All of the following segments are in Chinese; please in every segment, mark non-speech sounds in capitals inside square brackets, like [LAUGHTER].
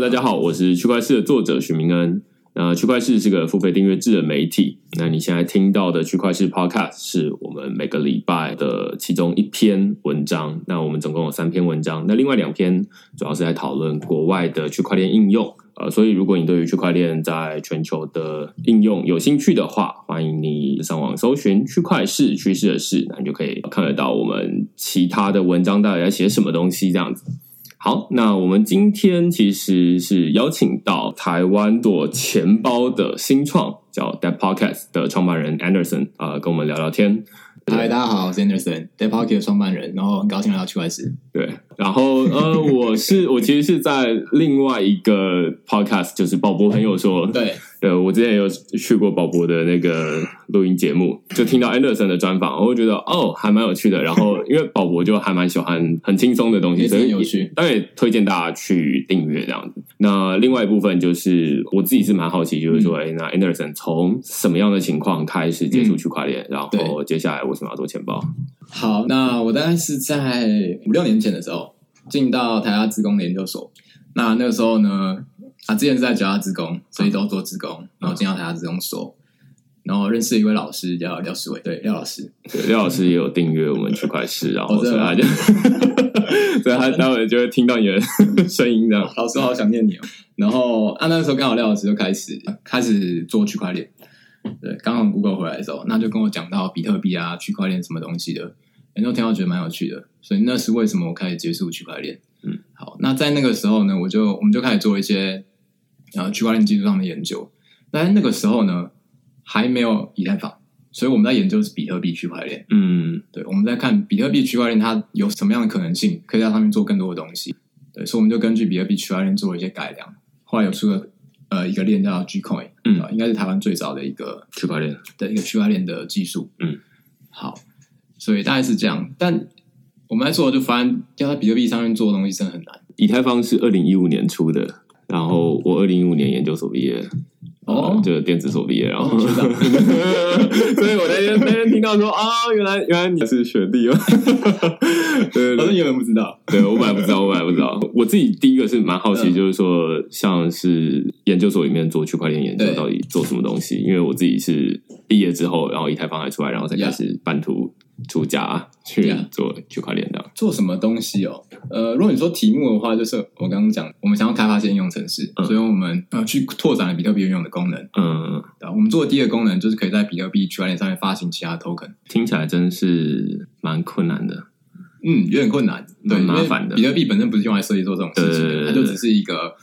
大家好，我是区块市的作者许明恩。那区块市是个付费订阅制的媒体。那你现在听到的区块市 Podcast 是我们每个礼拜的其中一篇文章。那我们总共有三篇文章，那另外两篇主要是在讨论国外的区块链应用。呃，所以如果你对于区块链在全球的应用有兴趣的话，欢迎你上网搜寻区块市趋势的事，那你就可以看得到我们其他的文章到底在写什么东西这样子。好，那我们今天其实是邀请到台湾做钱包的新创叫 Dead Podcast 的创办人 Anderson 啊，跟我们聊聊天。嗨，大家好，我是 Anderson，Dead Podcast 的创办人，然后很高兴来到区块市。对，然后呃，我是 [LAUGHS] 我其实是在另外一个 Podcast，就是宝博朋友说，对。对，我之前有去过宝博的那个录音节目，就听到 Anderson 的专访，我会觉得哦，还蛮有趣的。然后 [LAUGHS] 因为宝博就还蛮喜欢很轻松的东西，所以有趣，当然推荐大家去订阅这样子。那另外一部分就是我自己是蛮好奇，就是说，哎，那 Anderson 从什么样的情况开始接触区块链，然后接下来为什么要做钱包？好，那我大概是在五六年前的时候进到台大自工研究所，那那个时候呢。他之前是在教他职工，所以都做职工，然后进到他职工所，然后认识一位老师叫廖世伟，对廖老师，对廖老师也有订阅我们区块市，然后所以他就，[LAUGHS] 所以他待会就会听到你的 [LAUGHS] 声音这样。老师好想念你哦。然后啊，那时候刚好廖老师就开始开始做区块链，对，刚从 Google 回来的时候，那就跟我讲到比特币啊、区块链什么东西的，然后听到觉得蛮有趣的，所以那是为什么我开始接触区块链。嗯，好，那在那个时候呢，我就我们就开始做一些。然后区块链技术上的研究，但那个时候呢还没有以太坊，所以我们在研究是比特币区块链。嗯，对，我们在看比特币区块链它有什么样的可能性，可以在上面做更多的东西。对，所以我们就根据比特币区块链做了一些改良，后来有出了呃一个链叫 Gcoin，嗯，应该是台湾最早的一个区块链的一个区块链的技术。嗯，好，所以大概是这样。但我们在做就发现，要在比特币上面做的东西真的很难。以太坊是二零一五年出的。然后我二零一五年研究所毕业，哦，就电子所毕业，然后，[LAUGHS] 所以我那天那天听到说啊，原来原来你是学弟哦，[LAUGHS] 对，反正永远不知道，对我本来不知道，我本来不知道，我自己第一个是蛮好奇，就是说像是研究所里面做区块链研究到底做什么东西，因为我自己是毕业之后，然后以太坊还出来，然后才开始半途。出家去做区块链的，做什么东西哦？呃，如果你说题目的话，就是我刚刚讲，我们想要开发些应用程式，所以我们呃去拓展了比特币应用的功能。嗯，我们做的第一个功能就是可以在比特币区块链上面发行其他 token。听起来真是蛮困难的，嗯，有点困难，对，麻烦的。比特币本身不是用来设计做这种事情的，它就只是一个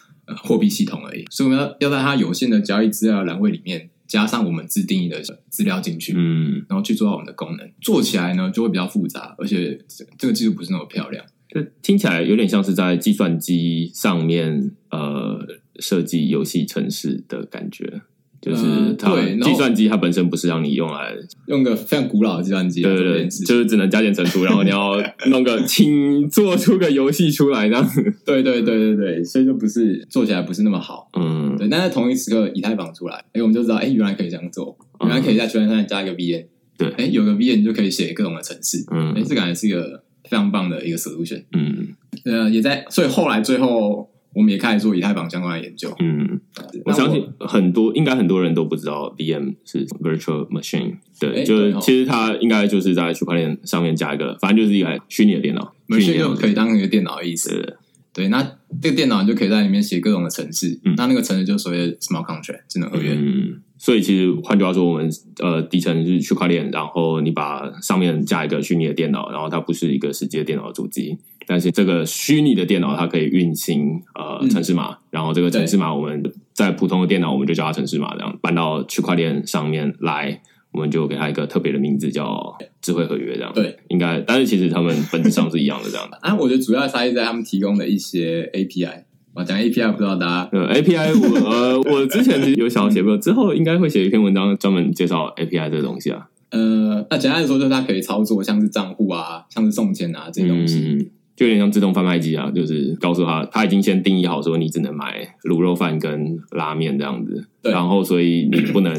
货币系统而已，所以我们要要在它有限的交易资料栏位里面。加上我们自定义的资料进去，嗯，然后去做到我们的功能，做起来呢就会比较复杂，而且这个技术不是那么漂亮，就听起来有点像是在计算机上面呃设计游戏城市的感觉。就是它计算机，它本身不是让你用来用个非常古老的计算机，对对对，就是只能加减乘除，然后你要 [LAUGHS] 弄个请做出个游戏出来这样子，对对对对对，所以就不是做起来不是那么好，嗯，对。但在同一时刻以太坊出来，哎，我们就知道，哎，原来可以这样做，原来可以在圈上加一个 VN 对，哎，有个 VM 就可以写各种的程式，嗯，哎，这感觉是一个非常棒的一个 solution，嗯，呃，也在，所以后来最后。我们也开始做以太坊相关的研究。嗯，我相信很多应该很多人都不知道 VM 是 Virtual Machine。对，就是其实它应该就是在区块链上面加一个，反正就是一台虚拟的电脑，machine 就可以当一个电脑的意思。对，那这个电脑你就可以在里面写各种的程式。嗯，那那个程式就所谓的 smart contract 智能合约。嗯，所以其实换句话说，我们呃底层是区块链，然后你把上面加一个虚拟的电脑，然后它不是一个实际的电脑的主机。但是这个虚拟的电脑它可以运行呃城市码，然后这个城市码我们在普通的电脑我们就叫它城市码，这样搬到区块链上面来，我们就给它一个特别的名字叫智慧合约，这样对，应该，但是其实他们本质上是一样的这样的。[LAUGHS] 啊，我觉得主要差异在他们提供的一些 API，我讲 API 不知道大家呃 API 我呃我之前其实有想要写过，之后应该会写一篇文章专门介绍 API 这个东西啊。呃，那简单的说就是它可以操作像是账户啊，像是送钱啊这些东西。就有点像自动贩卖机啊，就是告诉他，他已经先定义好说你只能买卤肉饭跟拉面这样子，然后所以你不能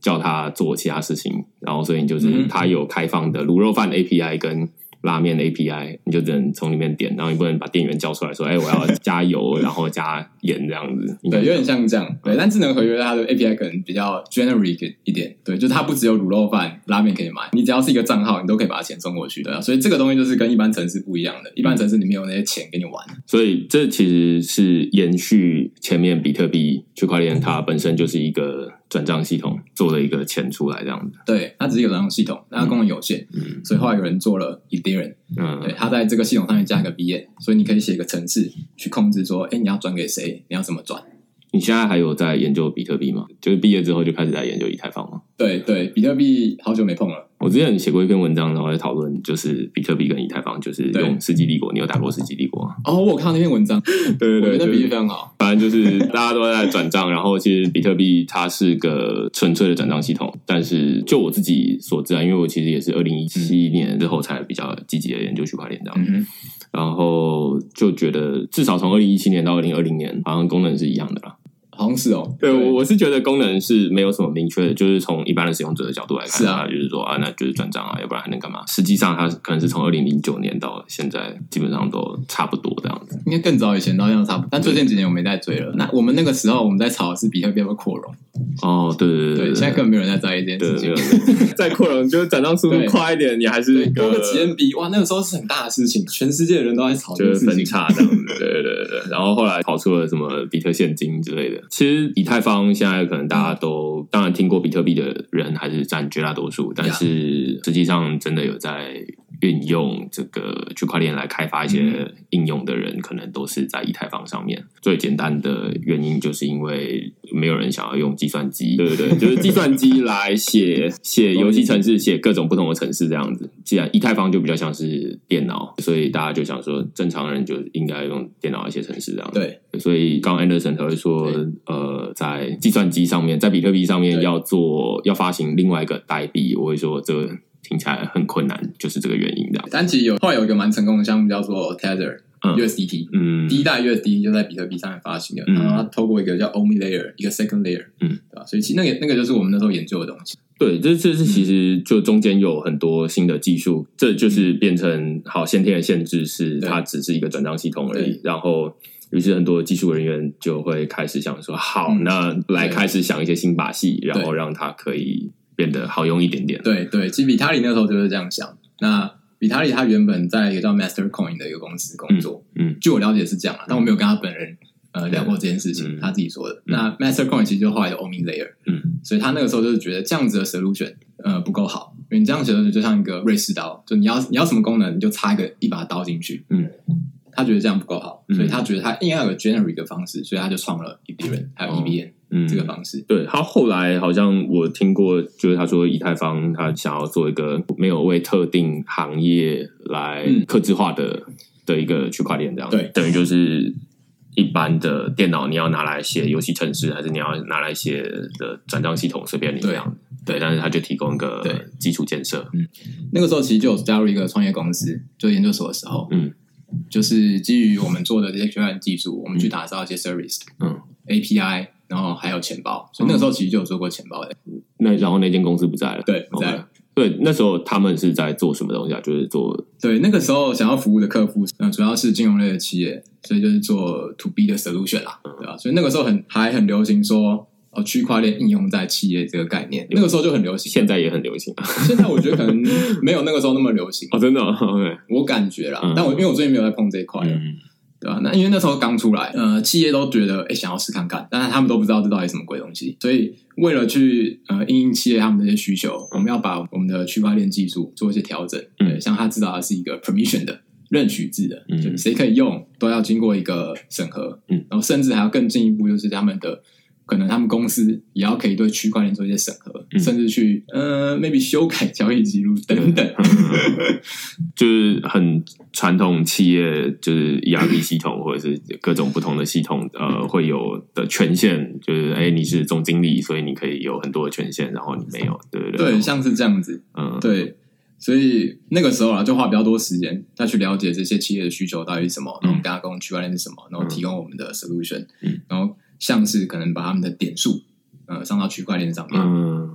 叫他做其他事情，然后所以就是他有开放的卤肉饭 API 跟拉面的 API，你就只能从里面点，然后你不能把店员叫出来说：“哎，我要加油，[LAUGHS] 然后加盐这样子。”对，有点像这样。对，但智能合约它的 API 可能比较 generic 一点。对，就它不只有卤肉饭、拉面可以买，你只要是一个账号，你都可以把钱送过去的。所以这个东西就是跟一般城市不一样的，一般城市里面有那些钱给你玩。所以这其实是延续前面比特币区块链，它本身就是一个。转账系统做了一个钱出来这样子，对，它只是一个转账系统，它功能有限，嗯所以后来有人做了 Ethereum，嗯，对，他在这个系统上面加一个 b 所以你可以写一个程式去控制说，哎，你要转给谁，你要怎么转。你现在还有在研究比特币吗？就是毕业之后就开始在研究以太坊吗？对对，比特币好久没碰了。我之前写过一篇文章，然后在讨论就是比特币跟以太坊，就是用世纪帝国。你有打过世纪帝国吗？哦，我看到那篇文章，[LAUGHS] 对对对，那比喻非常好。[LAUGHS] 反正就是大家都在转账，然后其实比特币它是个纯粹的转账系统。但是就我自己所知啊，因为我其实也是二零一七年之后才比较积极的研究区块链这样，然后就觉得至少从二零一七年到二零二零年，好像功能是一样的啦。好像是哦，对我我是觉得功能是没有什么明确的，就是从一般的使用者的角度来看，是啊，就是说啊，那就是转账啊，要不然还能干嘛？实际上，它可能是从二零零九年到现在，基本上都差不多这样子。应该更早以前到这样差不多，但最近几年我没再追了。那我们那个时候我们在炒的是比特币的扩容。哦，对对对对，现在根本没有人在在意这件事情。再扩容就是转账速度快一点，你还是多个几 MB，哇，那个时候是很大的事情，全世界的人都在炒，就是分叉这样子。对对对对，然后后来跑出了什么比特现金之类的。其实以太坊现在可能大家都当然听过比特币的人还是占绝大多数，但是实际上真的有在。运用这个区块链来开发一些应用的人，可能都是在以太坊上面。最简单的原因就是因为没有人想要用计算机，对不对？就是 [LAUGHS] 计算机来写写游戏城市，写各种不同的城市这样子。既然以太坊就比较像是电脑，所以大家就想说，正常人就应该用电脑来写程式这样。对，所以刚 Anderson 才会说，呃，在计算机上面，在比特币上面要做要发行另外一个代币，我会说这个。听起来很困难，就是这个原因的。但其实有后来有一个蛮成功的项目叫做 Tether USDT，嗯，第一代 USDT 就在比特币上面发行的，然后它透过一个叫 Omi Layer，一个 Second Layer，嗯，对吧？所以其实那个那个就是我们那时候研究的东西。对，这这是其实就中间有很多新的技术，这就是变成好先天的限制是它只是一个转账系统而已。然后于是很多技术人员就会开始想说，好，那来开始想一些新把戏，然后让它可以。变得好用一点点。对对，其实比塔里那时候就是这样想。那比塔里他原本在一个叫 Master Coin 的一个公司工作，嗯，据我了解是这样啊，但我没有跟他本人呃聊过这件事情，他自己说的。那 Master Coin 其实就后来有 Omi Layer，嗯，所以他那个时候就是觉得这样子的 solution 呃不够好，因为你这样子的就像一个瑞士刀，就你要你要什么功能，你就插一个一把刀进去，嗯，他觉得这样不够好，所以他觉得他应该有个 generic 的方式，所以他就创了 Ethereum 还有 EVM。嗯，这个方式，对他后来好像我听过，就是他说以太坊他想要做一个没有为特定行业来克制化的的一个区块链，这样。对，等于就是一般的电脑你要拿来写游戏程式，还是你要拿来写的转账系统，随便你这样，对，但是他就提供一个基础建设。嗯，那个时候其实就有加入一个创业公司，就研究所的时候，嗯，就是基于我们做的这些区块链技术，我们去打造一些 service，嗯，API。然后还有钱包，所以那个时候其实就有做过钱包的。那然后那间公司不在了，对，不在了。对，那时候他们是在做什么东西啊？就是做对那个时候想要服务的客户，嗯，主要是金融类的企业，所以就是做 to B 的 solution 啦，对吧？所以那个时候很还很流行说哦，区块链应用在企业这个概念，那个时候就很流行，现在也很流行。[LAUGHS] 现在我觉得可能没有那个时候那么流行哦，真的我感觉啦，但我因为我最近没有在碰这一块。对吧？那因为那时候刚出来，呃，企业都觉得哎，想要试看看，但是他们都不知道这到底什么鬼东西。所以为了去呃应应企业他们这些需求，我们要把我们的区块链技术做一些调整。嗯，像他知道它是一个 permission 的认取制的，就谁可以用都要经过一个审核。嗯，然后甚至还要更进一步，就是他们的。可能他们公司也要可以对区块链做一些审核，甚至去呃，maybe 修改交易记录等等，[LAUGHS] 就是很传统企业，就是 ERP 系统或者是各种不同的系统，呃，会有的权限，就是哎，你是总经理，所以你可以有很多的权限，然后你没有，对不对？对，像是这样子，嗯，对，所以那个时候啊，就花比较多时间再去了解这些企业的需求到底是什么，然后我们跟他沟通区块链是什么，然后提供我们的 solution，嗯，然后。像是可能把他们的点数，呃，上到区块链上面，嗯，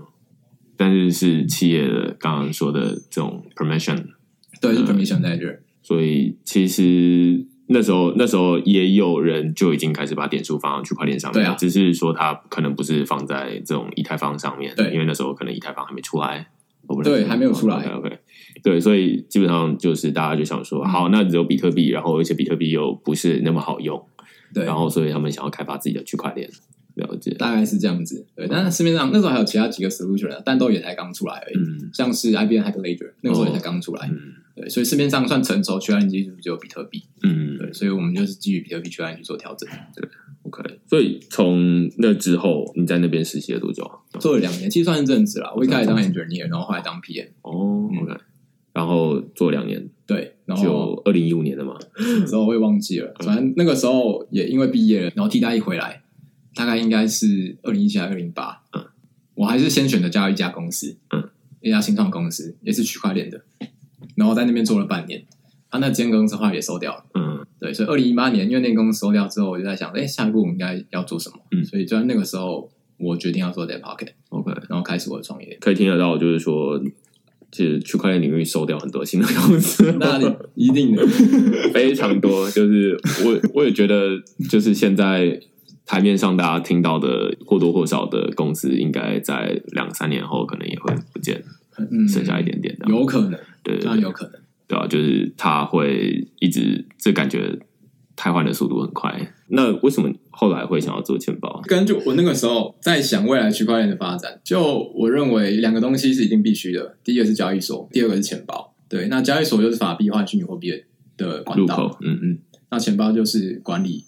但是是企业的刚刚说的这种 permission，对，是嗯 permission ledger。所以其实那时候那时候也有人就已经开始把点数放到区块链上面，对啊。只是说它可能不是放在这种以太坊上面，对。因为那时候可能以太坊还没出来，我不对还没有出来。OK，, 对，所以基本上就是大家就想说，嗯。好，那只有比特币，然后而且比特币又不是那么好用，对，然后所以他们想要开发自己的区块链，了解，大概是这样子。对，但是市面上那时候还有其他几个 solution 啊，但都也才刚出来而已。嗯。像是 IBM Hyperledger 那个时候也才刚出来，嗯。对，所以市面上算成熟区块链技术只有比特币，嗯。对，所以我们就是基于比特币区块链去做调整，对，OK，所以从那之后你在那边实习了多久啊？做了两年，其实算是正职啦。我一开始当 engineer，然后后来当 PM，哦嗯，OK，然后做两年。对，然就后二零一五年的嘛，那时候我也忘记了，反正那个时候也因为毕业了，然后替代一回来，大概应该是二零一七还是二零八，嗯，我还是先选择加入一家公司，嗯，一家新创公司，也是区块链的，然后在那边做了半年，啊，那间公司后来也收掉了。嗯。对，所以二零一八年，因为那间公司收掉之后，我就在想，哎，下一步我们应该要做什么？嗯。所以就在那个时候，我决定要做 Dead Pocket，，OK，然后开始我的创业。可以听得到，就是说，其实区块链领域收掉很多新的公司，那你一定的，[LAUGHS] 非常多。就是我我也觉得，就是现在台面上大家听到的或多或少的公司，应该在两三年后可能也会不见，嗯，剩下一点点的。有可能，对有可能。对啊，就是它会一直，这感觉汰换的速度很快。那为什么后来会想要做钱包？根据我那个时候在想未来区块链的发展，就我认为两个东西是一定必须的，第一个是交易所，第二个是钱包。对，那交易所就是法币换虚拟货币的管道，入口，嗯嗯，那钱包就是管理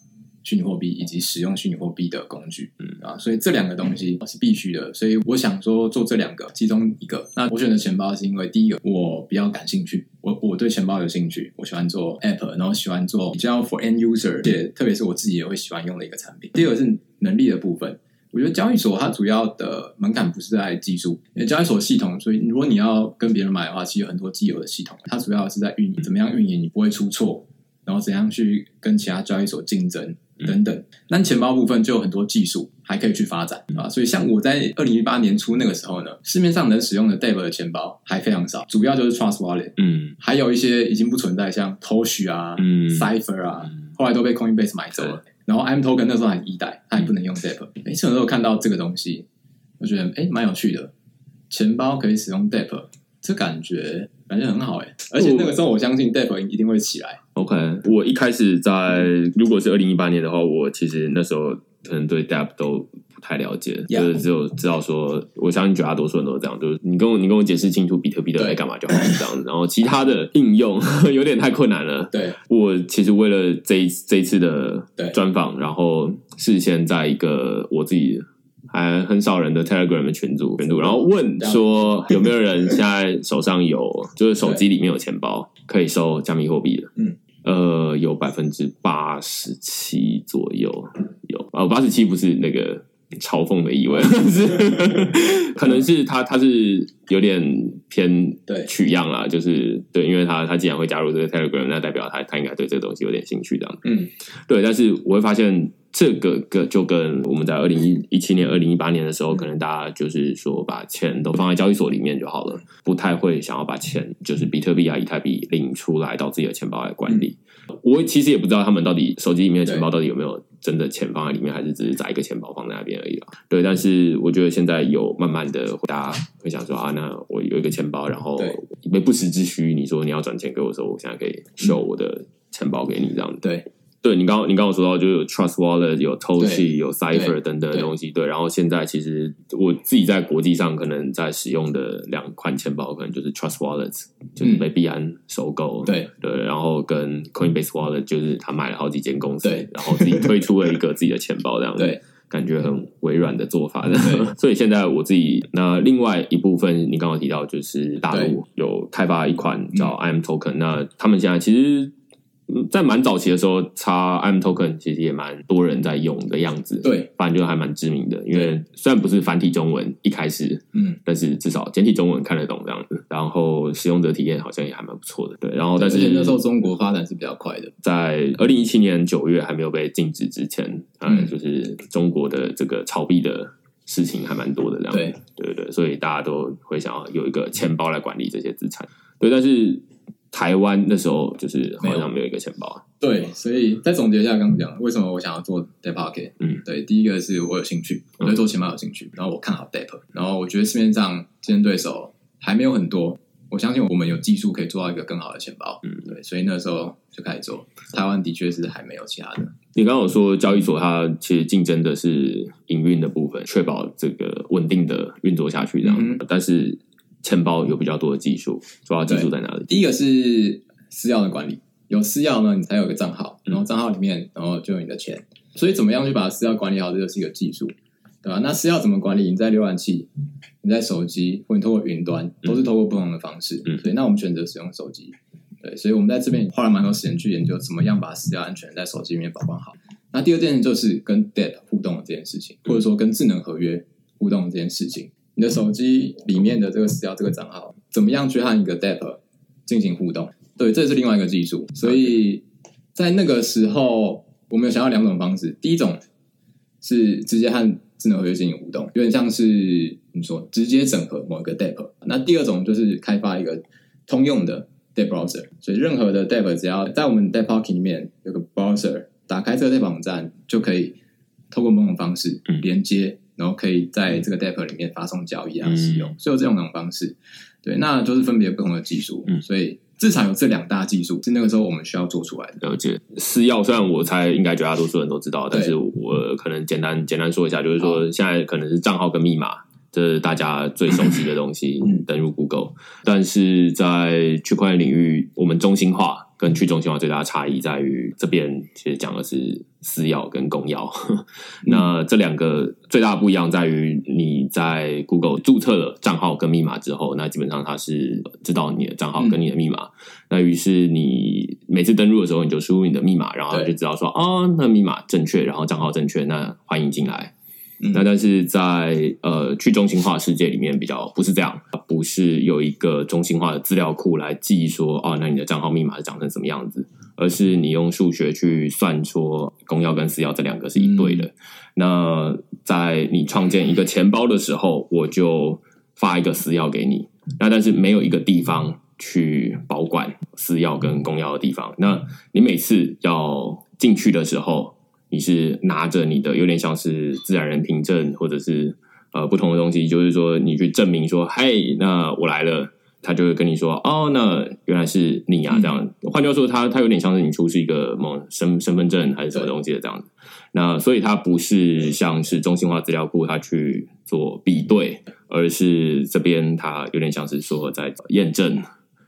虚拟货币以及使用虚拟货币的工具，嗯啊，所以这两个东西是必须的。所以我想说做这两个其中一个。那我选择钱包是因为第一个我比较感兴趣，我我对钱包有兴趣，我喜欢做 app，然后喜欢做比较 for end user，而且特别是我自己也会喜欢用的一个产品。第二个是能力的部分。我觉得交易所它主要的门槛不是在技术，因为交易所系统，所以如果你要跟别人买的话，其实有很多既有的系统，它主要是在运营，怎么样运营你不会出错，然后怎样去跟其他交易所竞争等等。那钱包部分就有很多技术还可以去发展啊，所以像我在二零一八年初那个时候呢，市面上能使用的 Dev 的钱包还非常少，主要就是 Trust Wallet，嗯。还有一些已经不存在，像 Tosh 啊、嗯。Cipher 啊，嗯。后来都被 Coinbase 买走了。然后 M Token 那时候还一代，它也不能用 Dev。哎，这时候看到这个东西，我觉得哎蛮有趣的，钱包可以使用 Dev，这感觉感觉很好哎。而且那个时候我相信 Dev 一定会起来。OK，我一开始在如果是二零一八年的话，我其实那时候可能对 Dap 都不太了解就是只有知道说，我相信绝大多数人都是这样，就是你跟我你跟我解释清楚比特币的对在干嘛就好了这样子，然后其他的应用 [LAUGHS] 有点太困难了。对我其实为了这一这一次的专访，然后事先在一个我自己还很少人的 Telegram 的群组群组，然后问说有没有人现在手上有就是手机里面有钱包可以收加密货币的？嗯，呃，有百分之八十七左右有，呃，八十七不是那个嘲讽的意味，是 [LAUGHS] 可能是他他是有点偏对取样啦，就是对，因为他他既然会加入这个 Telegram，那代表他他应该对这个东西有点兴趣这样。嗯，对，但是我会发现这个个就跟我们在二零一一七年、二零一八年的时候，可能大家就是说把钱都放在交易所里面就好了，不太会想要把钱就是比特币啊、以太币领出来到自己的钱包来管理。我其实也不知道他们到底手机里面的钱包到底有没有真的钱放在里面，还是只是载一个钱包放在那边而已啦。对，但是我觉得现在有慢慢的，大家会想说啊，那我有一个钱包，然后对没不时之需，你说你要转钱给我的时候，我现在可以秀我的钱包给你这样子。对对你刚刚你刚刚有说到，就有 Trust Wallet、有 Toshi、有 Cipher 等等的东西。对，然后现在其实我自己在国际上可能在使用的两款钱包，可能就是 Trust Wallet，就是被币安收购。对对，然后跟 Coinbase Wallet，就是他买了好几间公司对，然后自己推出了一个自己的钱包，这样子。对 [LAUGHS] 感觉很微软的做法的，[LAUGHS] 所以现在我自己那另外一部分，你刚刚提到就是大陆有开发一款叫嗯 IM Token，、那他们现在其实。嗯在蛮早期的时候，插 IM Token 其实也蛮多人在用的样子，对，反正就还蛮知名的。因为虽然不是繁体中文一开始，嗯，但是至少简体中文看得懂这样子，然后使用者体验好像也还蛮不错的。对，然后但是那时候中国发展是比较快的。在二零一七年九月还没有被禁止之前，嗯，嗯就是中国的这个炒币的事情还蛮多的，这样对对对对，所以大家都会想要有一个钱包来管理这些资产。对，但是台湾那时候就是好像没有一个钱包。对，所以再总结一下刚刚讲的，为什么我想要做 d e p Pocket？嗯，对，第一个是我有兴趣，我对做钱包有兴趣，然后我看好 d e p 然后我觉得市面上竞争对手还没有很多，我相信我们有技术可以做到一个更好的钱包。嗯，对，所以那时候就开始做。台湾的确是还没有其他的。你刚刚有说交易所它其实竞争的是营运的部分，确保这个稳定的运作下去这样，嗯但是钱包有比较多的技术，主要技术在哪里？第一个是私钥的管理，有私钥呢，你才有一个账号，嗯然后账号里面，然后就有你的钱。所以怎么样去把私钥管理好，这就是一个技术，对吧？那私钥怎么管理？你在浏览器、你在手机，或你透过云端，都是透过不同的方式。嗯所以那我们选择使用手机，对，所以我们在这边花了蛮多时间去研究怎么样把私钥安全在手机里面保管好。那第二件事就是跟 DEP 互动的这件事情，或者说跟智能合约互动的这件事情。你的手机里面的这个私聊这个账号，怎么样去和一个 DEP 进行互动？对，这是另外一个技术。所以在那个时候，我们有想要两种方式。第一种是直接和智能合约进行互动，有点像是怎么说，直接整合某一个 DEP。那第二种就是开发一个通用的 DEP browser，所以任何的 DEP 只要在我们 DEP Pocket 里面有个 browser，打开这个 DEP 网站，就可以透过某种方式嗯连接，然后可以在这个 DEP 里面发送交易啊使用，所以有这种两种方式。对，那就是分别不同的技术，嗯所以至少有这两大技术是那个时候我们需要做出来的。了解私钥，虽然我猜应该绝大多数人都知道，但是我可能简单简单说一下，就是说现在可能是账号跟密码，这是大家最熟悉的东西嗯，登入 Google。但是在区块链领域，我们中心化跟去中心化最大的差异在于，这边其实讲的是私钥跟公钥。[LAUGHS] 那这两个最大的不一样在于，你在 Google 注册了账号跟密码之后，那基本上它是知道你的账号跟你的密码。那于是你每次登录的时候，你就输入你的密码，然后它就知道说，哦，那密码正确，然后账号正确，那欢迎进来。嗯那但是在呃去中心化世界里面比较不是这样，不是有一个中心化的资料库来记说哦，那你的账号密码是长成什么样子，而是你用数学去算说公钥跟私钥这两个是一对的。那在你创建一个钱包的时候，我就发一个私钥给你，那但是没有一个地方去保管私钥跟公钥的地方，那你每次要进去的时候。你是拿着你的有点像是自然人凭证，或者是呃不同的东西，就是说你去证明说，嘿，那我来了，他就会跟你说，哦，那原来是你啊，这样。换句话说，他他有点像是你出示一个某身身份证还是什么东西的这样子。那所以它不是像是中心化资料库，它去做比对，而是这边它有点像是说在验证。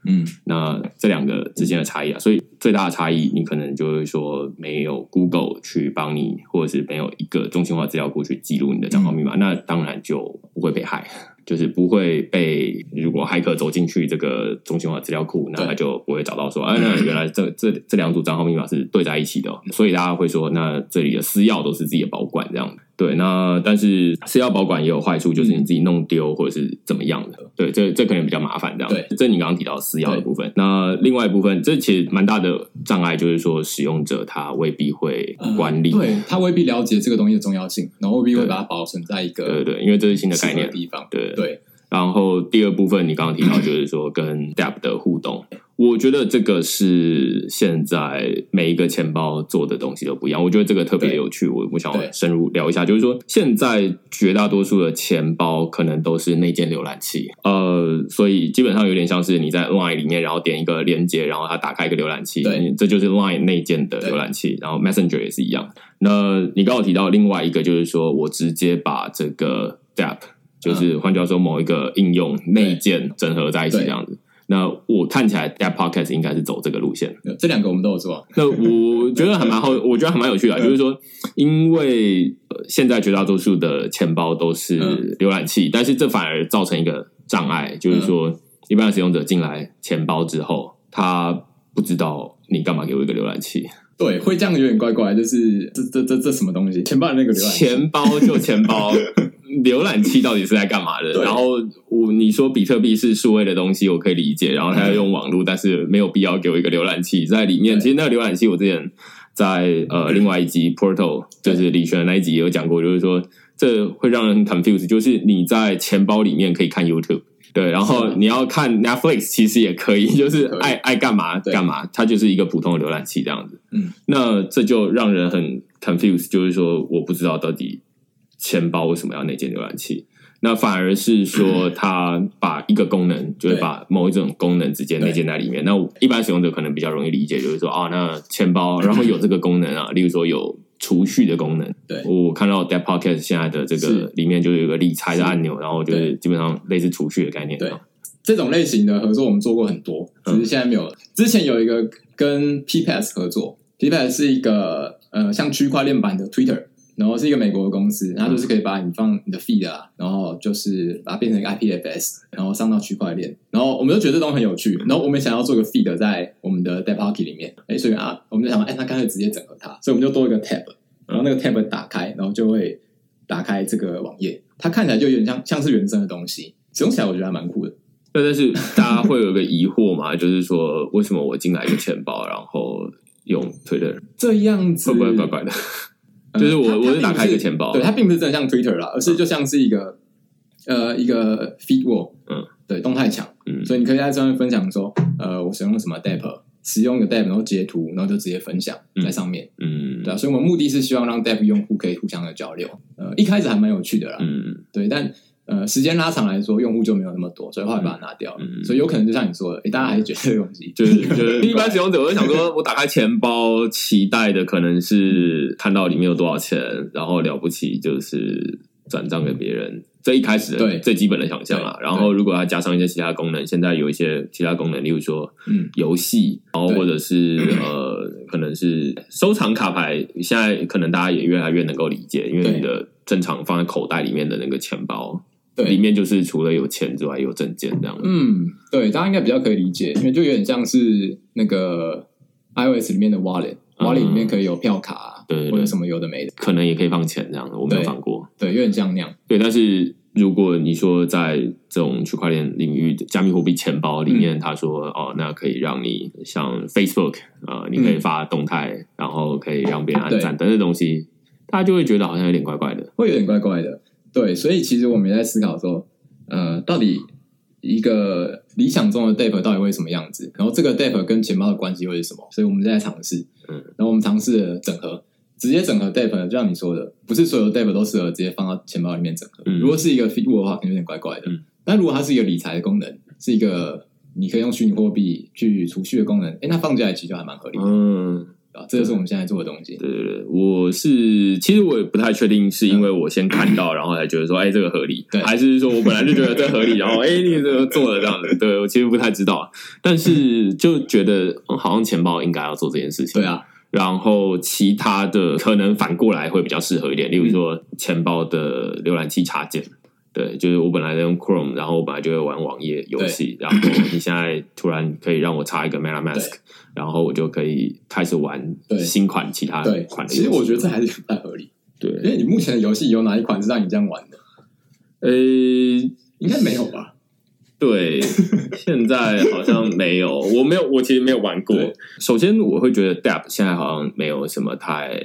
嗯，那这两个之间的差异啊，所以最大的差异，你可能就会说没有 Google 去帮你，或者是没有一个中心化资料库去记录你的账号密码，那当然就不会被害，[LAUGHS] 就是不会被如果骇客走进去这个中心化资料库，那他就不会找到说，啊，那原来这这这两组账号密码是对在一起的、哦，所以大家会说，那这里的私钥都是自己的保管这样对，那但是私钥保管也有坏处，就是你自己弄丢或者是怎么样的。对，这这可能比较麻烦，这样。对，这你刚刚提到私钥的部分。那另外一部分，这其实蛮大的障碍，就是说使用者他未必会管理。对他未必了解这个东西的重要性，然后未必会把它保存在一个对对，因为这是新的概念的地方。对对，然后第二部分你刚刚提到，就是说跟 DApp 的互动，我觉得这个是现在每一个钱包做的东西都不一样。我觉得这个特别有趣，我我想对深入聊一下，就是说现在绝大多数的钱包可能都是内建浏览器，呃，所以基本上有点像是你在 Line 里面，然后点一个连接，然后它打开一个浏览器，对这就是 Line 内建的浏览器，然后 Messenger 也是一样。那你刚刚提到另外一个，就是说我直接把这个 DApp，就是换句话说，某一个应用内建整合在一起这样子。那我看起来 DApp Podcast 应该是走这个路线。这两个我们都有做。[LAUGHS] 那我觉得还蛮好，我觉得还蛮有趣的啊，就是说，因为呃现在绝大多数的钱包都是嗯浏览器，但是这反而造成一个障碍，就是说，一般的使用者进来钱包之后，他不知道你干嘛给我一个浏览器，对，会这样有点怪怪，就是这这这这什么东西？钱包的那个浏览器，钱包就钱包，[LAUGHS] 浏览器到底是在干嘛的？然后我你说比特币是数位的东西，我可以理解，然后它要用网络，但是没有必要给我一个浏览器在里面。其实那个浏览器，我之前在呃另外一集 Portal 就是李璇的那一集也有讲过，就是说这会让人很 confuse，就是你在钱包里面可以看 YouTube。对，然后你要看 Netflix，其实也可以，就是爱爱干嘛干嘛，它就是一个普通的浏览器这样子。嗯，那这就让人很 confuse，就是说我不知道到底钱包为什么要内建浏览器。那反而是说，[CLEARS THROAT] 它把一个功能，就是把某一种功能直接内建在里面。那一般使用者可能比较容易理解，就是说啊，那钱包然后有这个功能啊，例如说有储蓄的功能。对，我看到 Debt Pocket 现在的这个里面就有一个理财的按钮，然后就是基本上类似储蓄的概念。对，这种类型的合作我们做过很多，只是现在没有。之前有一个跟 PPS 合作，PPS 是一个呃像区块链版的 Twitter。然后是一个美国的公司，它就是可以把你放你的 feed 啊，然后就是把它变成一个 IPFS，然后上到区块链。然后我们就觉得这东西很有趣，然后我们想要做个 feed 在我们的 d e p o c k e t 里面，哎，所以啊，我们就想，哎，那干脆直接整合它，所以我们就多一个 tab，然后那个 tab 打开，然后就会打开这个网页，它看起来就有点像像是原生的东西，使用起来我觉得还蛮酷的。对，但是大家会有个疑惑嘛，[LAUGHS] 就是说为什么我进来一个钱包，然后用 Twitter 这样子。会不会怪怪的？就是我，我是打开一个钱包，对它并不是真的像 Twitter 啦，而是就像是一个呃一个 feed wall，嗯，对，动态墙，嗯，所以你可以在上面分享说，呃，我使用了什么 d e p 使用一个 d e p 然后截图，然后就直接分享在上面，嗯，对啊，所以我们目的是希望让 d e p 用户可以互相的交流，呃，一开始还蛮有趣的啦，嗯，对，但。呃，时间拉长来说，用户就没有那么多，所以后来把它拿掉了。所以有可能就像你说的，哎，大家还是觉得这个东西就是 [LAUGHS] 就是一般使用者，我就想说，我打开钱包，期待的可能是看到里面有多少钱，然后了不起就是转账给别人。这一开始的最基本的想象啊。然后如果要加上一些其他功能，现在有一些其他功能，例如说游戏，然后或者是呃，可能是收藏卡牌。现在可能大家也越来越能够理解，因为你的正常放在口袋里面的那个钱包。里面就是除了有钱之外，有证件这样。嗯，对，大家应该比较可以理解，因为就有点像是那个 iOS 里面的 Wallet，Wallet 里面可以有票卡，对，或者什么有的没的，可能也可以放钱这样的。我没有放过，对，有点像那样。对，但是如果你说在这种区块链领域的加密货币钱包里面，他说哦，那可以让你像 Facebook 啊，你可以发动态，然后可以让别人按赞等等东西，大家就会觉得好像有点怪怪的，会有点怪怪的。对，所以其实我们也在思考说，呃，到底一个理想中的 Depp 到底会什么样子？然后这个 Depp 跟钱包的关系会是什么？所以我们在尝试，嗯，然后我们尝试了整合，直接整合 Depp，就像你说的，不是所有 Depp 都适合直接放到钱包里面整合。如果是一个 Feed 的话，可能有点怪怪的。但如果它是一个理财的功能，是一个你可以用虚拟货币去储蓄的功能，哎，那放进来其实就还蛮合理的。嗯。啊，这就是我们现在做的东西。对对对，我是其实我也不太确定，是因为我先看到，然后才觉得说，哎，这个合理，对，还是说我本来就觉得这合理，然后哎，你这个做了这样子，对我其实不太知道，但是就觉得好像钱包应该要做这件事情，对啊，然后其他的可能反过来会比较适合一点，例如说钱包的浏览器插件。对，就是我本来在用 Chrome，然后我本来就会玩网页游戏，然后你现在突然可以让我插一个 MetaMask，然后我就可以开始玩新款其他款的。其实我觉得这还是不太合理。对，因为你目前的游戏有哪一款是让你这样玩的？呃，应该没有吧？[LAUGHS] 对，现在好像没有，我没有，我其实没有玩过。首先，我会觉得 Depp 现在好像没有什么太。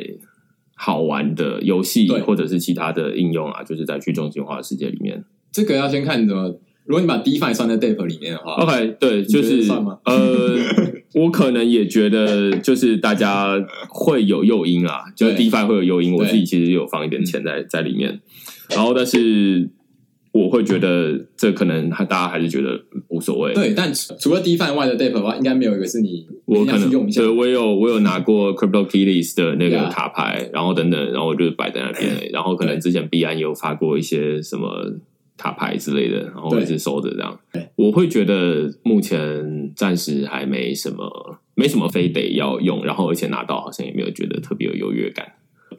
好玩的游戏或者是其他的应用啊，就是在去中心化的世界里面，这个要先看怎么。如果你把 DeFi 算在 DeFi 里面的话，OK，对，就是呃，[LAUGHS] 我可能也觉得，就是大家会有诱因啊，就是 DeFi 会有诱因。我自己其实有放一点钱在在里面，然后但是。我会觉得这可能还大家还是觉得无所谓。对，但除了 DeFi 外的 DApp 的话，应该没有一个是你我可能用一下。对，我有我有拿过 Crypto Kitties 的那个卡牌，然后等等，然后我就摆在那边。然后可能之前币安有发过一些什么卡牌之类的，然后一直收着这样。我会觉得目前暂时还没什么，没什么非得要用，然后而且拿到好像也没有觉得特别有优越感。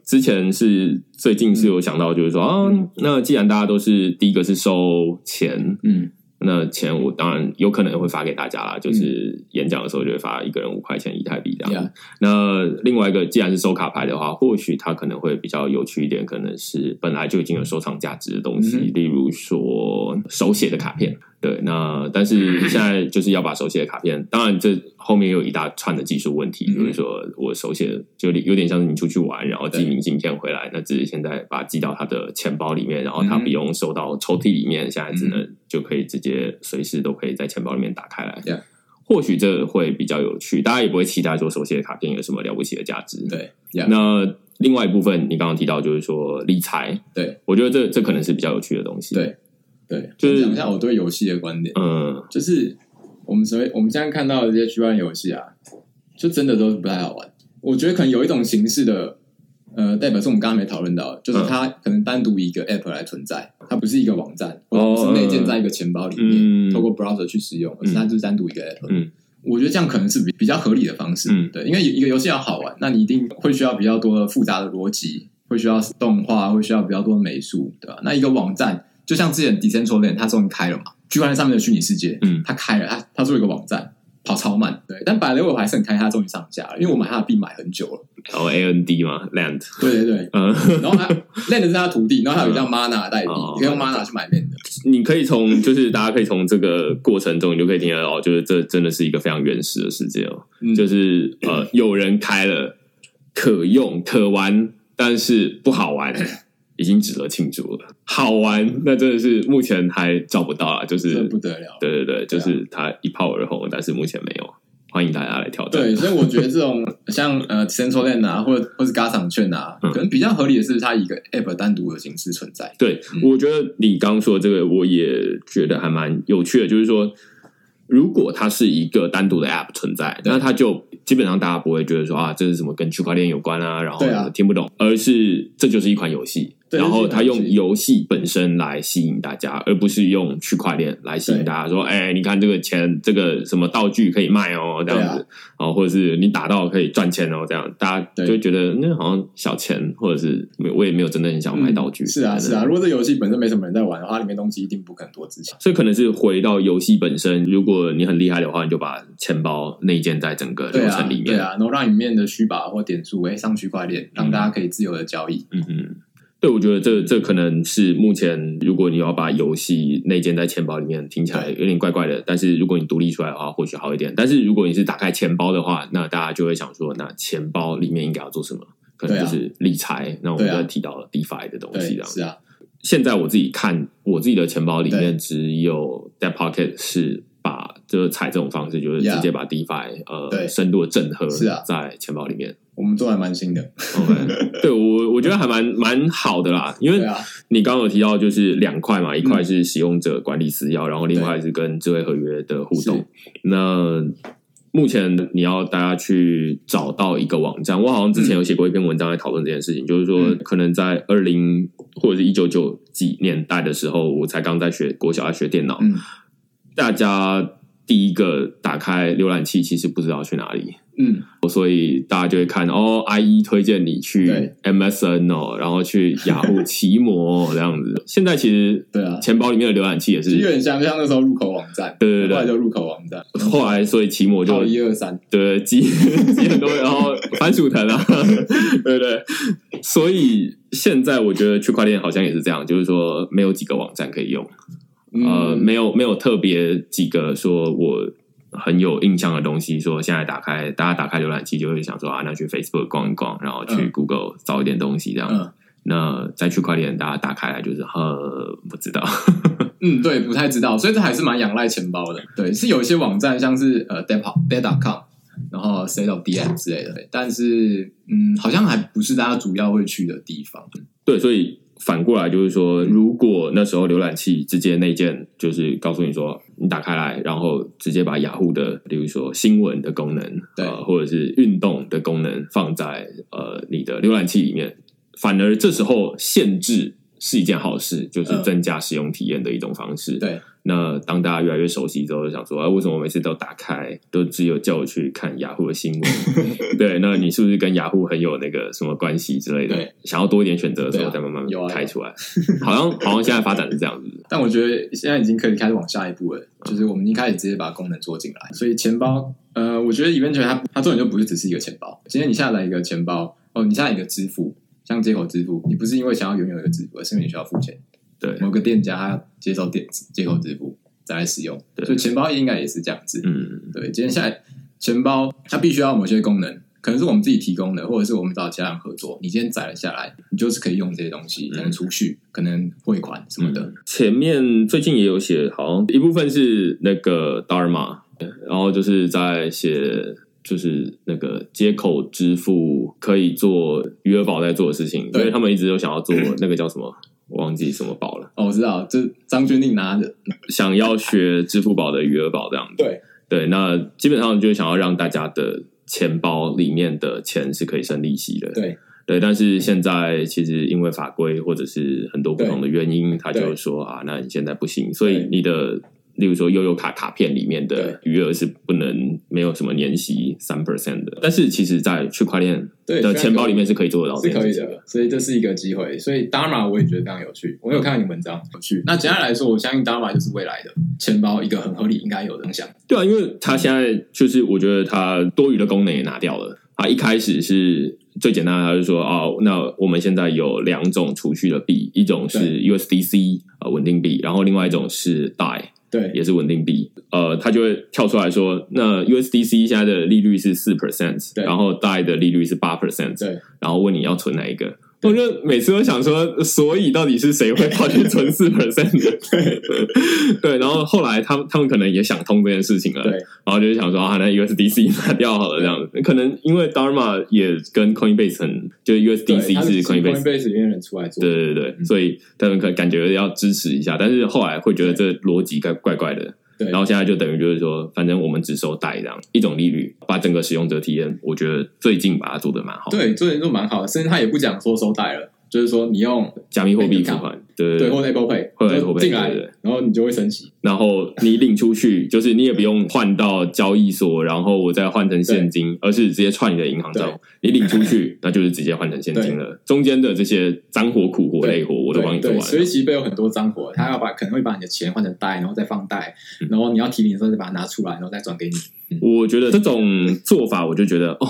之前是最近是有想到，就是说啊，那既然大家都是第一个是收钱，嗯，那钱我当然有可能会发给大家啦，就是演讲的时候就会发一个人五块钱以太币这样。那另外一个既然是收卡牌的话，或许它可能会比较有趣一点，可能是本来就已经有收藏价值的东西，例如说手写的卡片。对，那但是现在就是要把手写的卡片，当然这后面有一大串的技术问题，比如说我手写的就有点像是你出去玩，然后寄明信片回来，那只是现在把它寄到他的钱包里面，然后他嗯不用收到抽屉里面，现在只能就可以直接随时都可以在钱包里面打开来。Yeah 或许这会比较有趣，大家也不会期待说手写的卡片有什么了不起的价值。对，Yeah，那另外一部分，你刚刚提到就是说理财，对我觉得这这可能是比较有趣的东西。对对，就是讲一下我对游戏的观点，嗯，就是我们所谓我们现在看到的这些区块链游戏啊，就真的都是不太好玩。我觉得可能有一种形式的，呃，代表是我们刚刚没讨论到的，就是嗯它可能单独一个 App 来存在，它不是一个网站，或者哦不是内建在一个钱包里面，嗯透过 browser 去使用，而是它就是单独一个 App。嗯，我觉得这样可能是比比较合理的方式。嗯对，因为一个游戏要好玩，那你一定会需要比较多的复杂的逻辑，会需要动画，会需要比较多的美术，对吧？那一个网站，就像之前 Decentraland 它终于开了嘛，区块链上面的虚拟世界，嗯它开了，它它做一个网站，跑超慢，对。但百雷我还是很开心，它终于上架了，因为我买它的币买很久了，然后 A N D 嘛，Land，对对对。嗯，然后还 Land 是它徒弟，然后还有一叫 Mana 的代币，哦你可以用 Mana 去买 Land。你可以从就是大家可以从这个过程中，你就可以听得到，就是这真的是一个非常原始的世界哦，嗯就是呃有人开了可用可玩，但是不好玩。[LAUGHS] 已经值得庆祝了，好玩那真的是目前还找不到啊，就是不得了。对对对，就是它一炮而红，但是目前没有。欢迎大家来挑战。对，所以我觉得这种 [LAUGHS] 像呃 Central Land 啊，或者或是 Gas 场券啊，嗯可能比较合理的是它以一个 App 单独的形式存在。对，嗯我觉得你刚说的这个，我也觉得还蛮有趣的。就是说，如果它是一个单独的 App 存在，那它就基本上大家不会觉得说啊，这是什么跟区块链有关啊，然后听不懂，而是这就是一款游戏，对然后他用游戏本身来吸引大家，而不是用区块链来吸引大家说，哎，你看这个钱，这个什么道具可以卖哦，这样子，然后或者是你打到可以赚钱哦，这样大家就会觉得那好像小钱，或者是我也没有真的很想买道具，嗯是啊是啊，如果这游戏本身没什么人在玩的话，它里面东西一定不可能多值钱。所以可能是回到游戏本身，如果你很厉害的话，你就把钱包内建在整个流程里面。对啊，然后让里面的虚把或点数哎上区块链，让大家可以自由的交易。嗯嗯，对，我觉得这这可能是目前，如果你要把游戏内建在钱包里面，听起来有点怪怪的。但是如果你独立出来的话，或许好一点。但是如果你是打开钱包的话，那大家就会想说，那钱包里面应该要做什么？可能就是理财。那我们对啊就提到了 DeFi 的东西，这，样是啊，现在我自己看我自己的钱包里面只有 Debt Pocket 是把就是采这种方式，就是直接把 DeFi 呃对。深度的整合在钱包里面。我们做还蛮新的。OK，[LAUGHS] 对我我觉得还蛮蛮好的啦，因为你刚刚有提到就是两块嘛，一块是使用者管理私钥，然后另外是跟智慧合约的互动。那目前你要大家去找到一个网站，我好像之前有写过一篇文章在讨论这件事情，就是说嗯。可能在二零或者是一九九几年代的时候，我才刚在学国小在学电脑，嗯。大家第一个打开浏览器其实不知道去哪里，嗯，所以大家就会看哦，IE 推荐你去 MSN 哦，然后去雅虎奇摩、哦、[LAUGHS] 这样子。现在其实对啊，钱包里面的浏览器也是，就有点像像那时候入口网站，对对对。后来就入口网站，后来所以奇摩就一二三，对积 [LAUGHS] 积很多，然后番薯藤啊，[LAUGHS] 对不对？所以现在我觉得区块链好像也是这样，就是说没有几个网站可以用，呃，嗯没有没有特别几个说我很有印象的东西，说现在打开大家打开浏览器就会想说啊，那去 Facebook 逛一逛，然后去嗯 Google 找一点东西这样。嗯那在区块链大家打开来就是呃不知道，[LAUGHS] 嗯，对，不太知道，所以这还是蛮仰赖钱包的。对，是有一些网站，像是呃 Debt Debt.com，然后 State of DM 之类的，但是嗯，好像还不是大家主要会去的地方。对，所以反过来就是说，如果那时候浏览器直接内建，就是告诉你说，你打开来，然后直接把雅虎的，比如说新闻的功能，对呃，或者是运动的功能放在呃你的浏览器里面，反而这时候限制是一件好事，就是嗯增加使用体验的一种方式。对，那当大家越来越熟悉之后，就想说，啊，为什么我每次都打开，都只有叫我去看雅虎的新闻？[LAUGHS] 对，那你是不是跟雅虎很有那个什么关系之类的对？想要多一点选择的时候，再慢慢开出来。好像好像现在发展是这样子。但我觉得现在已经可以开始往下一步了，就是我们一开始直接把功能做进来。所以钱包，呃，我觉得 eventually 它它重点就不是只是一个钱包。今天你下载一个钱包，哦，你下载一个支付，像接口支付，你不是因为想要拥有一个支付，而是因为你需要付钱。对，某个店家他接受电接口支付，再来使用。对所以钱包应该也是这样子。嗯，对，今天下来钱包它必须要某些功能，可能是我们自己提供的，或者是我们找其他人合作。你今天载了下来，你就是可以用这些东西，可能储蓄，可能汇款什么的。前面最近也有写，好像一部分是那个 Dharma，然后就是在写。就是那个接口支付可以做余额宝在做的事情，因对为他们一直都想要做那个叫什么，我忘记什么宝了，哦，我知道，就张钧甯拿着，想要学支付宝的余额宝这样子。对。对，那基本上就是想要让大家的钱包里面的钱是可以生利息的。对。对，但是现在其实因为法规或者是很多不同的原因，他就对。说啊，那你现在不行，所以你的例如说悠游卡卡片里面的对余额是不能没有什么年息三 percent 的。但是其实，在区块链的钱包里面是可以做得到是可以的，所以这是一个机会。所以 Dharma 我也觉得非常有趣，我有看到你文章有趣。那简单来说，我相信 Dharma 就是未来的钱包一个很合理应该有的方向。对啊，因为它现在就是我觉得它多余的功能也拿掉了。它一开始是最简单的，他就说哦，那我们现在有两种储蓄的币，一种是 USDC 呃稳定币，然后另外一种是 DAI 对也是稳定币。呃，它就会跳出来说，那 USDC 现在的利率是四 percent，对然后 DAI 的利率是八 percent，对然后问你要存哪一个。我就每次都想说，所以到底是谁会跑去存四 percent 的？对。对，然后后来他们他们可能也想通这件事情了，对。然后就是想说啊，那 USDC [LAUGHS] 拿掉好了，这样子。可能因为 Dharma 也跟 Coinbase 很，就 USDC 是 Coinbase，Coinbase 里面人出来做，对对对对，所以他们可能感觉要支持一下，但是后来会觉得这逻辑怪怪怪的。对然后现在就等于就是说，反正我们只收贷这样一种利率，把整个使用者体验，我觉得最近把它做的蛮好。，对，最近做蛮好的，甚至他也不讲说收贷了，就是说你用加密货币付款，对对或者 Apple Pay，或者就 Apple Pay，进来对对对，然后你就会升级。然后你领出去，就是你也不用换到交易所，然后我再换成现金，而是直接串你的银行账户。你领出去，[LAUGHS] 那就是直接换成现金了。中间的这些脏活、苦活、累活，我都帮你做，完所以了。其实背后有很多脏活，他要把可能会把你的钱换成贷，然后再放贷，嗯然后你要提领的时候再把它拿出来，然后再转给你。我觉得这种做法，我就觉得哦，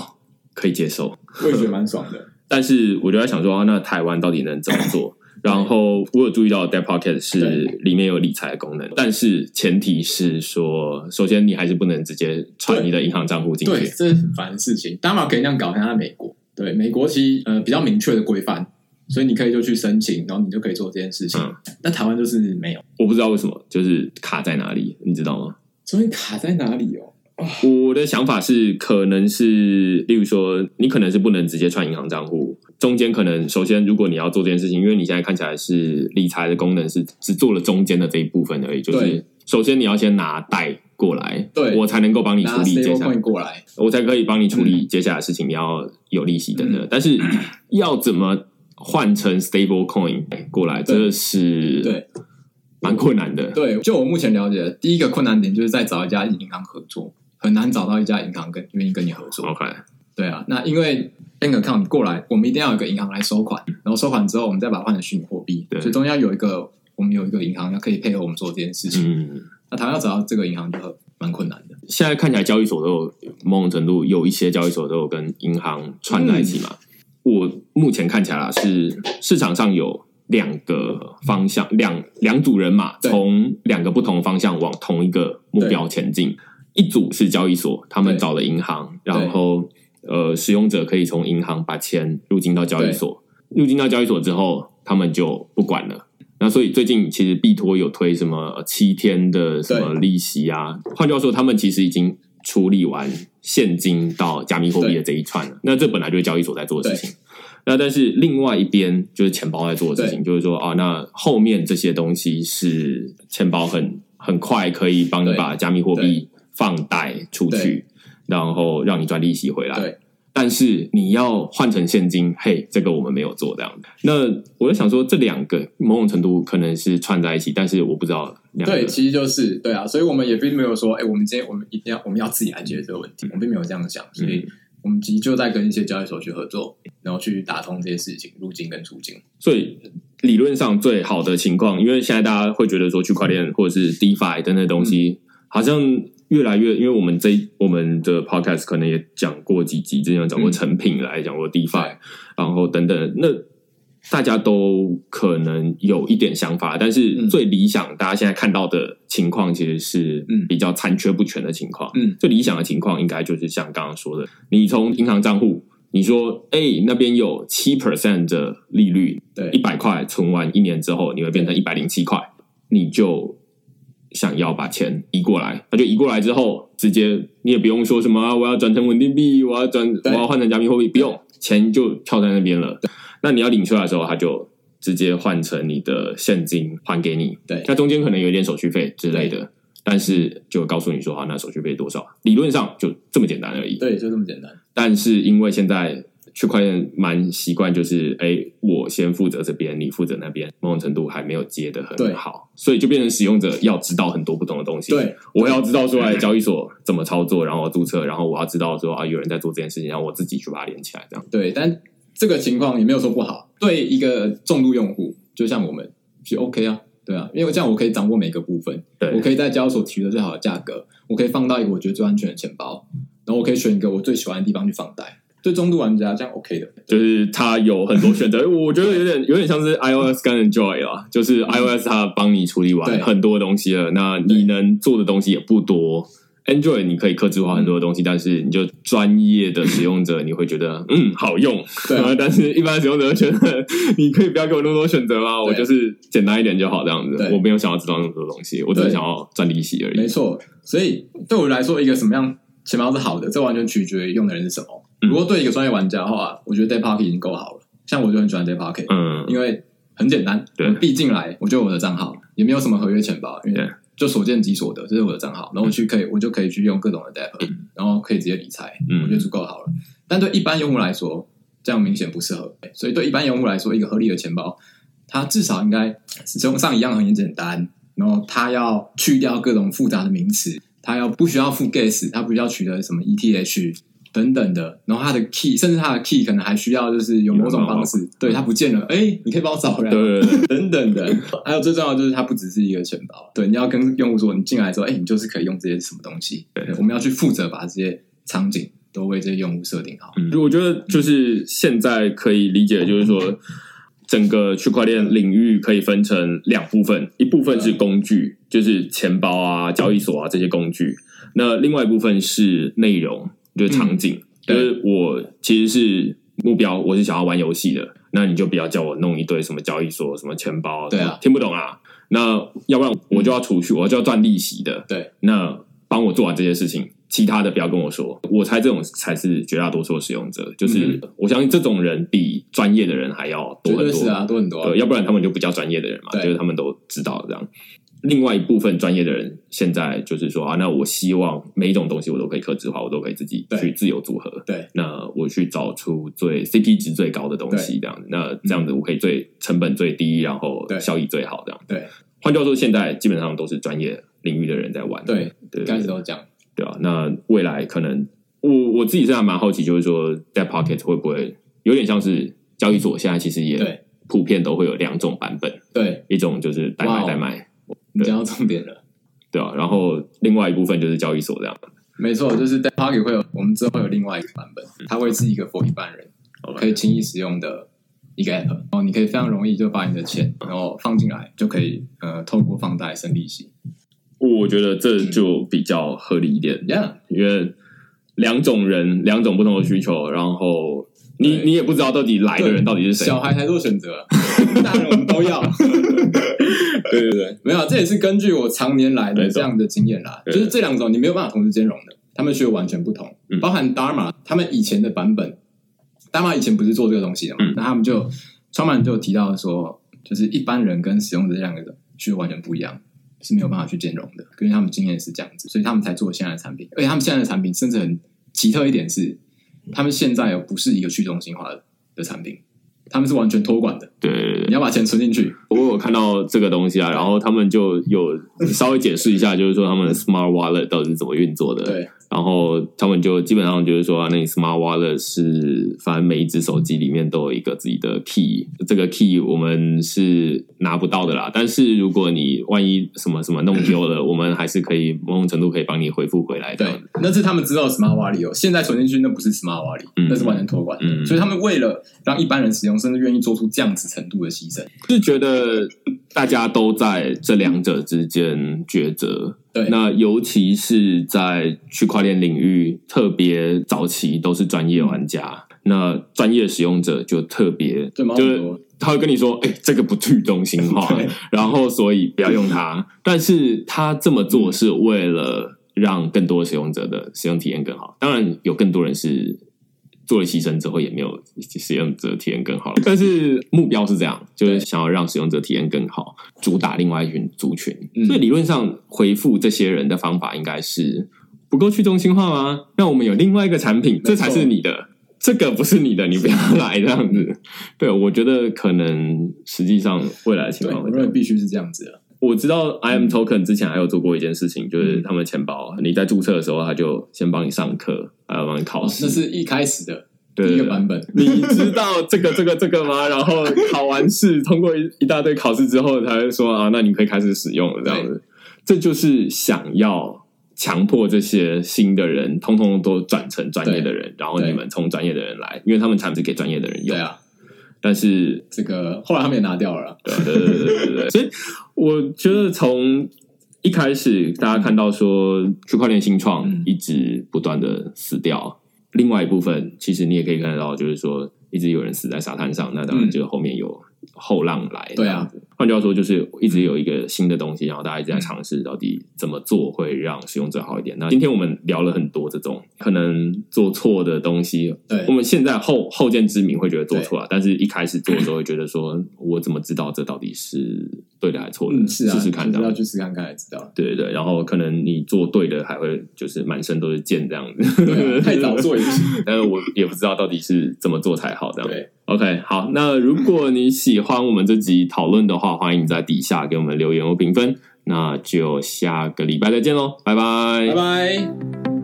可以接受。我也觉得蛮爽的。但是我就在想说，啊那台湾到底能怎么做？然后我有注意到 Debt Pocket 是里面有理财的功能，但是前提是说，首先你还是不能直接传你的银行账户进去对，这是很烦的事情。当然可以那样搞，像在美国，对美国其实呃比较明确的规范，所以你可以就去申请，然后你就可以做这件事情嗯。但台湾就是没有，我不知道为什么，就是卡在哪里，你知道吗？所以卡在哪里哦？我的想法是，可能是，例如说，你可能是不能直接串银行账户，中间可能首先，如果你要做这件事情，因为你现在看起来是理财的功能是只做了中间的这一部分而已，就是首先你要先拿贷过来，对我才能够帮你处理接下来，过来，我才可以帮你处理接下来的事情，你要有利息等等。嗯。但是要怎么换成 stable coin 过来，对。这是对。蛮困难的。对，就我目前了解的，第一个困难点就是在找一家银行合作，很难找到一家银行跟愿意跟你合作。OK，对啊，那因为 bank account 过来，我们一定要有一个银行来收款，然后收款之后，我们再把它换成虚拟货币，对所以中间有一个我们有一个银行要可以配合我们做这件事情。嗯。那台湾要找到这个银行就很蛮困难的。现在看起来交易所都有某种程度有一些交易所都有跟银行串在一起嘛。我目前看起来啦是市场上有两个方向，两两组人马对从两个不同方向往同一个目标前进。一组是交易所，他们找了银行，然后呃，使用者可以从银行把钱入金到交易所，入金到交易所之后，他们就不管了。那所以最近其实币托有推什么呃七天的什么利息啊，换句话说，他们其实已经处理完现金到加密货币的这一串了。那这本来就是交易所在做的事情。那但是另外一边就是钱包在做的事情，就是说啊，那后面这些东西是钱包很很快可以帮你把加密货币放贷出去，然后让你赚利息回来。对但是你要换成现金，嘿，这个我们没有做这样。那我就想说，这两个某种程度可能是串在一起，但是我不知道两对，其实就是对啊，所以我们也并没有说，哎、我们今天我们一定要我们要自己来解决这个问题，我们并没有这样想，所以我们其实就在跟一些交易所去合作，然后去打通这些事情，入境跟出境。所以理论上最好的情况，因为现在大家会觉得说区块链或者是 DeFi 等等东西，好像越来越，因为我们这我们的 Podcast 可能也讲过几集，之前有讲过嗯。成品来讲过 DeFi，、然后等等，那大家都可能有一点想法，但是嗯。最理想大家现在看到的情况其实是嗯。比较残缺不全的情况。嗯。最理想的情况应该就是像刚刚说的，你从银行账户，你说哎那边有七 percent 的利率，对。一百块存完一年之后，你会变成一百零七块，你就想要把钱移过来，那就移过来之后，直接你也不用说什么、啊、我要转成稳定币，我要转我要换成加密货币，不用，钱就跳在那边了。那你要领出来的时候，它就直接换成你的现金还给你。对那中间可能有一点手续费之类的，但是就告诉你说，啊，那手续费多少？理论上就这么简单而已。对，就这么简单。但是因为现在区块链蛮习惯，就是哎，我先负责这边，你负责那边，某种程度还没有接的很好，所以就变成使用者要知道很多不同的东西。对，我要知道说，哎，交易所怎么操作，然后注册，然后我要知道说啊，有人在做这件事情，然后我自己去把它连起来，这样。对，但这个情况也没有说不好。对一个重度用户，就像我们就 OK 啊，对啊，因为这样我可以掌握每个部分，对，我可以在交易所取得最好的价格，我可以放到一个我觉得最安全的钱包，然后我可以选一个我最喜欢的地方去放贷。对中度玩家这样 OK 的，就是它有很多选择，[LAUGHS] 我觉得有点有点像是 iOS 跟 Android 啊，就是 iOS 它帮你处理完很多东西了，那你能做的东西也不多。Android 你可以克制化很多的东西，但是你就专业的使用者，你会觉得嗯好用，对啊 [LAUGHS] 但是一般使用者会觉得 [LAUGHS] 你可以不要给我那么多选择吗？我就是简单一点就好，这样子，我没有想要知道那么多东西，我只是想要赚利息而已没。错。所以对我来说，一个什么样钱包是好的，这完全取决于用的人是什么。嗯。如果对一个专业玩家的话，我觉得 Day Pocket 已经够好了。像我就很喜欢 Day Pocket，、嗯，因为很简单，对。我币进来，我就有我的账号，也没有什么合约钱包，因对。为就所见即所得，这是我的账号，然后我去可以，我就可以去用各种的 Dap，、然后可以直接理财，嗯。我觉得足够好了。但对一般用户来说，这样明显不适合，所以对一般用户来说，一个合理的钱包，它至少应该使用上一样很简单，然后它要去掉各种复杂的名词，它要不需要付 gas，它不需要取得什么 ETH。等等的，然后它的 key，甚至它的 key 可能还需要就是有某种方式，对它不见了，哎，你可以帮我找回来吗，对对对，[LAUGHS] 等等的，还有最重要的就是它不只是一个钱包，对，你要跟用户说，你进来之后，哎，你就是可以用这些什么东西，对。我们要去负责把这些场景都为这些用户设定好，嗯，我觉得就是现在可以理解，就是说整个区块链领域可以分成两部分，一部分是工具，就是钱包啊、交易所啊这些工具；那另外一部分是内容，就是场景。嗯就是我其实是目标，我是想要玩游戏的，那你就不要叫我弄一堆什么交易所、什么钱包，对啊听不懂啊。那要不然我就要储蓄，我就要赚利息的。对，那帮我做完这些事情，其他的不要跟我说。我猜这种才是绝大多数的使用者，就是、我相信这种人比专业的人还要多很多。是啊，多很多啊对，要不然他们就不叫专业的人嘛，就是他们都知道这样。另外一部分专业的人，现在就是说啊，那我希望每一种东西我都可以克制化，我都可以自己去自由组合。对。那我去找出最 CP 值最高的东西，这样子，那这样子我可以最成本最低，然后效益最好，这样。对。换句话说，现在基本上都是专业领域的人在玩。对，对，开始都这样，对啊。那未来可能我我自己是还蛮好奇，就是说在 Pocket 会不会有点像是交易所现在其实也普遍都会有两种版本，对，一种就是代买代卖，你讲到重点了。对啊，然后另外一部分就是交易所这样。没错，就是 d e p o c k e t 会有，我们之后会有另外一个版本，它会是一个 for 一般人可以轻易使用的一个 app，然后你可以非常容易就把你的钱然后放进来，就可以呃透过放贷生利息。我觉得这就比较合理一点，Yeah，因为两种人，两种不同的需求，然后你你也不知道到底来的人到底是谁。小孩才做选择，大人我们都要。[LAUGHS] 对对对，没有啊，这也是根据我常年来的这样的经验啦，就是这两种你没有办法同时兼容的，他们需要完全不同。嗯包含 Dharma 他们以前的版本，Dharma 以前不是做这个东西的嘛，嗯那他们就创办人就提到说，就是一般人跟使用者这两个需求完全不一样，是没有办法去兼容的。根据他们经验是这样子，所以他们才做现在的产品，而且他们现在的产品甚至很奇特一点是，他们现在不是一个去中心化的的产品，他们是完全托管的，对对对。你要把钱存进去，不过我有看到这个东西啊，然后他们就有稍微解释一下，就是说他们的 Smart Wallet 到底是怎么运作的。对然然后他们就基本上就是说，那 Smart Wallet 是反正每一只手机里面都有一个自己的 key，这个 key 我们是拿不到的啦。但是如果你万一什么什么弄丢了，我们还是可以某种程度可以帮你恢复回来。对，那是他们知道 Smart Wallet 哦，现在存进去那不是 Smart Wallet，、嗯那是完全托管的。嗯所以他们为了让一般人使用，甚至愿意做出这样子程度的牺牲。是觉得大家都在这两者之间抉择。对那尤其是在区块链领域，特别早期都是专业玩家，那专业使用者就特别就是。他会跟你说：“哎、这个不去中心化，然后所以不要用它。”但是他这么做是为了让更多使用者的使用体验更好。当然，有更多人是做了牺牲之后，也没有使用者体验更好。但是目标是这样，就是想要让使用者体验更好，主打另外一群族群。嗯所以理论上回复这些人的方法应该是不够去中心化吗？那我们有另外一个产品，这才是你的。这个不是你的，你不要来这样子。对，我觉得可能实际上未来的情，况我认为必须是这样子的。我知道 I 嗯 am Token 之前还有做过一件事情，就是他们的钱包，你在注册的时候，他就先帮你上课，还要帮你考试。哦那是一开始的对第一个版本。你知道这个这个这个吗？然后考完试，通过一一大堆考试之后，才会说啊，那你可以开始使用了。这样子，这就是想要强迫这些新的人，通通都转成专业的人，然后你们从专业的人来，因为他们产品是给专业的人用。对啊，但是这个后来他们也拿掉了啦。对对对对对对，[LAUGHS] 所以我觉得从一开始大家看到说区块链新创嗯一直不断的死掉，另外一部分其实你也可以看得到，就是说一直有人死在沙滩上，那当然嗯就后面有后浪来。对啊换句话说就是一直有一个新的东西，然后大家一直在尝试到底怎么做会让使用者好一点。那今天我们聊了很多这种可能做错的东西，对我们现在后后见之明会觉得做错了，但是一开始做的时候会觉得说，我怎么知道这到底是对的还是错的？嗯，是啊，试试看要去试看看才知道。对对对，然后可能你做对的，还会就是满身都是剑这样子。对啊，[LAUGHS] 太早做也不行。但是我也不知道到底是怎么做才好这样。对，OK，好，那如果你喜欢我们这集讨论的话，欢迎在底下给我们留言或评分。那就下个礼拜再见喽，拜拜，拜拜。